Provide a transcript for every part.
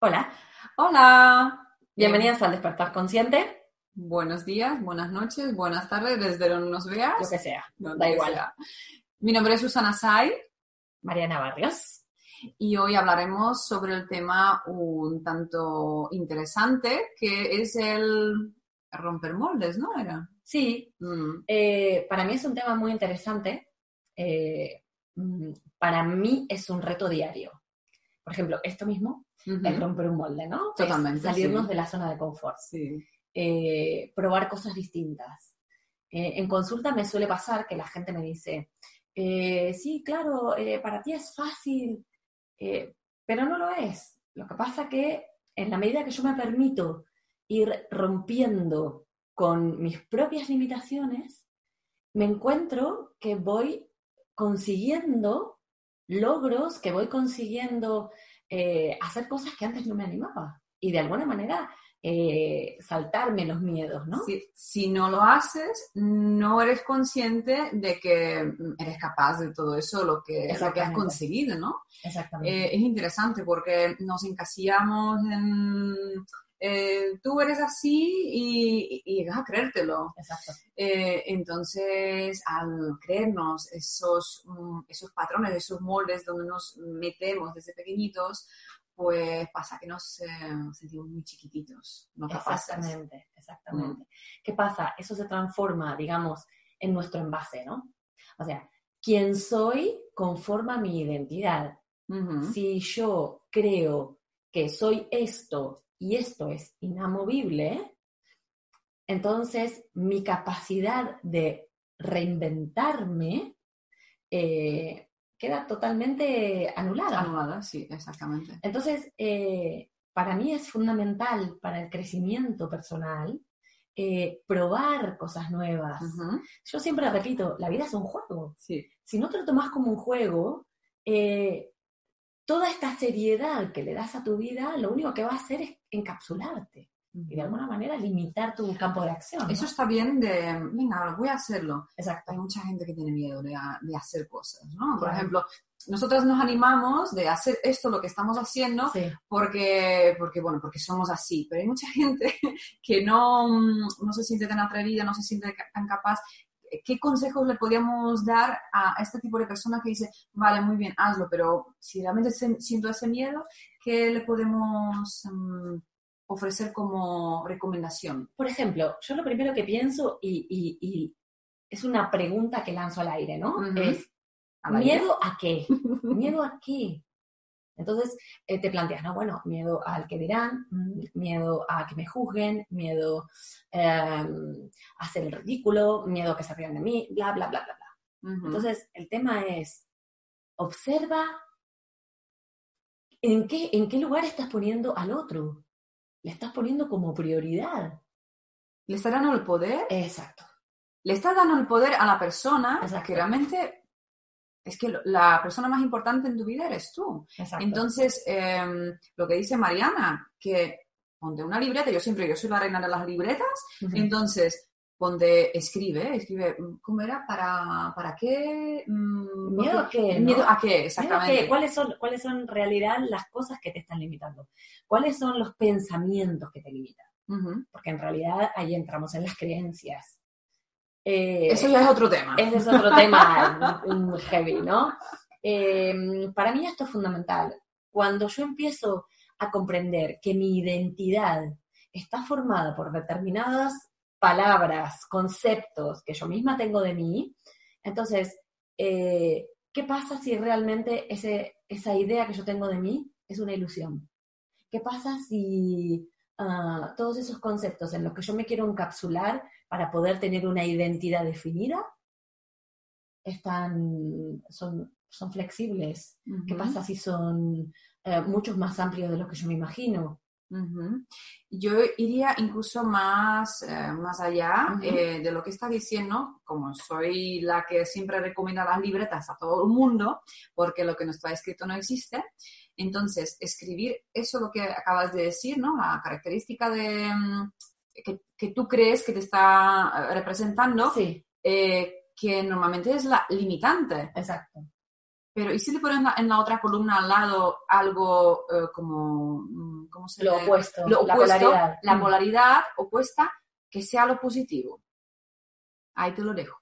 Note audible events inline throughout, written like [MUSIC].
Hola, Hola. bienvenidas al Despertar Consciente, Buenos días, buenas noches, buenas tardes, desde donde nos veas. lo que sea, da igual. sea. Mi nombre es Susana Sai Mariana Barrios. y hoy hablaremos sobre el tema un tanto interesante que es el romper moldes, ¿no? Era. Sí, Mm, eh, para mí es un tema muy interesante. eh, mm, para mí es un reto diario. Por ejemplo, esto mismo ujú. es romper un molde, ¿no? Es Totalmente, salirnos sí. de la zona de confort, Sí. eh, probar cosas distintas. Eh, en consulta me suele pasar que la gente me dice, eh, sí, claro, eh, para ti es fácil, eh, pero no lo es. Lo que pasa que en la medida que yo me permito ir rompiendo con mis propias limitaciones, me encuentro que voy consiguiendo logros, que voy consiguiendo eh, hacer cosas que antes no me animaba. Y de alguna manera eh, saltarme los miedos, ¿no? Si, si no lo haces, no eres consciente de que mm, eres capaz de todo eso, lo que, lo que has conseguido, ¿no? Exactamente. Eh, es interesante porque nos encasillamos en eh, tú eres así y, y llegas a creértelo. Exacto. Eh, entonces, al creernos esos, mm, esos patrones, esos moldes donde nos metemos desde pequeñitos, pues pasa que nos eh, sentimos muy chiquititos, no. Exactamente, exactamente. ¿Qué pasa? Eso se transforma, digamos, en nuestro envase, ¿no? O sea, quien soy conforma mi identidad. Si yo creo que soy esto y esto es inamovible, entonces mi capacidad de reinventarme eh, queda totalmente anulada. Anulada, sí, exactamente. Entonces, eh, para mí es fundamental para el crecimiento personal eh, probar cosas nuevas. Yo siempre repito, la vida es un juego. Sí, Si no te lo tomas como un juego, eh, toda esta seriedad que le das a tu vida, lo único que va a hacer es encapsularte y de alguna manera limitar tu campo de acción. ¿no? Eso está bien de, venga, voy a hacerlo. Exacto. hay mucha gente que tiene miedo de, a- de hacer cosas, ¿no? Por Claro. ejemplo, nosotras nos animamos de hacer esto, lo que estamos haciendo, Sí, porque, porque, bueno, porque somos así. Pero hay mucha [LAUGHS] gente que no, mm, no se siente tan atrevida, no se siente tan capaz. ¿Qué consejos le podríamos dar a este tipo de persona que dice, vale, muy bien, hazlo, pero si realmente se- siento ese miedo, ¿qué le podemos mm, ofrecer como recomendación? Por ejemplo, yo lo primero que pienso, y, y- y es una pregunta que lanzo al aire, ¿no? Es. ¿miedo a qué? ¿Miedo a qué? Entonces eh, te planteas, no, bueno, miedo al que dirán, mm, miedo a que me juzguen, miedo eh, a hacer el ridículo, miedo a que se rían de mí, bla, bla, bla, bla, bla. Entonces, el tema es, observa en qué, en qué lugar estás poniendo al otro. Le estás poniendo como prioridad. ¿Le está dando el poder? Exacto. le estás dando el poder a la persona Exacto. que realmente es que la persona más importante en tu vida eres tú. Exacto. Entonces, em, lo que dice Mariana, que ponte una libreta, yo siempre, yo soy la reina de las libretas, entonces ponte, escribe, escribe, ¿cómo era? ¿Para, para qué? Mm, ¿Miedo a qué, no? ¿Miedo a qué? Exactamente. ¿cuáles, son, ¿Cuáles son en realidad las cosas que te están limitando? ¿Cuáles son los pensamientos que te limitan? Porque en realidad ahí entramos en las creencias. Eh, Eso ya es otro tema. ese es otro tema heavy, ¿no? Eh, para mí esto es fundamental. Cuando yo empiezo a comprender que mi identidad está formada por determinadas palabras, conceptos que yo misma tengo de mí, entonces eh, ¿qué pasa si realmente ese, esa idea que yo tengo de mí es una ilusión? ¿Qué pasa si ah, todos esos conceptos en los que yo me quiero encapsular para poder tener una identidad definida están, son, son flexibles? ¿Qué Ujú. pasa si son eh, muchos más amplios de lo que yo me imagino? Ujú. Yo iría incluso más, eh, más allá Ujú. eh, de lo que está diciendo, como soy la que siempre recomienda las libretas a todo el mundo, porque lo que no está escrito no existe. Entonces, escribir eso lo que acabas de decir, ¿no? La característica de mm, que, que tú crees que te está eh, representando, Sí, eh, que normalmente es la limitante. exacto. Pero ¿y si le pones en la, en la otra columna al lado algo eh, como, mm, ¿cómo se Lo le- opuesto, lo la opuesto, polaridad. la Mm. polaridad opuesta, que sea lo positivo. Ahí te lo dejo.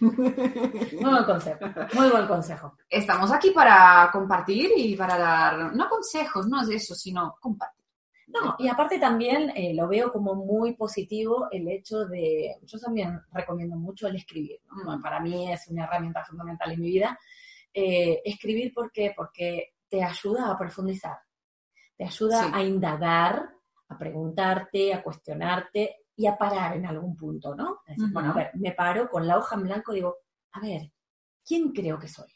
Muy buen consejo, muy buen consejo. Estamos aquí para compartir y para dar, no consejos, no es eso, sino compartir. No, y aparte también eh, lo veo como muy positivo el hecho de, yo también recomiendo mucho el escribir, ¿no? Mm. para mí es una herramienta fundamental en mi vida. Eh, escribir, ¿por qué? Porque te ayuda a profundizar, te ayuda Sí. a indagar, a preguntarte, a cuestionarte y a parar en algún punto, ¿no? Es decir, Ujú. Bueno, a ver, me paro con la hoja en blanco y digo, a ver, ¿quién creo que soy?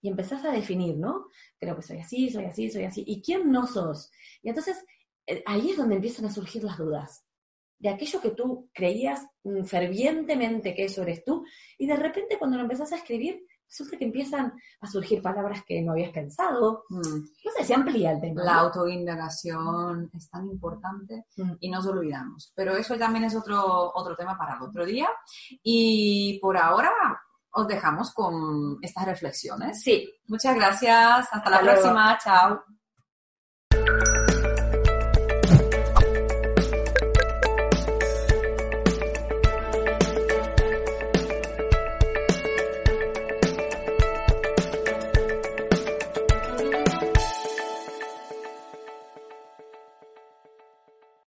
Y empezás a definir, ¿no? Creo que soy así, soy así, soy así. ¿Y quién no sos? Y entonces eh, ahí es donde empiezan a surgir las dudas. De aquello que tú creías mm, fervientemente que eso eres tú, y de repente cuando lo empezás a escribir, resulta que empiezan a surgir palabras que no habías pensado. Mm. No sé, se amplía el tema. La autoindagación es tan importante Mm. y nos olvidamos. Pero eso también es otro, otro tema para el otro día. Y por ahora os dejamos con estas reflexiones. Sí, Muchas gracias. Hasta, la Hasta luego. próxima. Chao.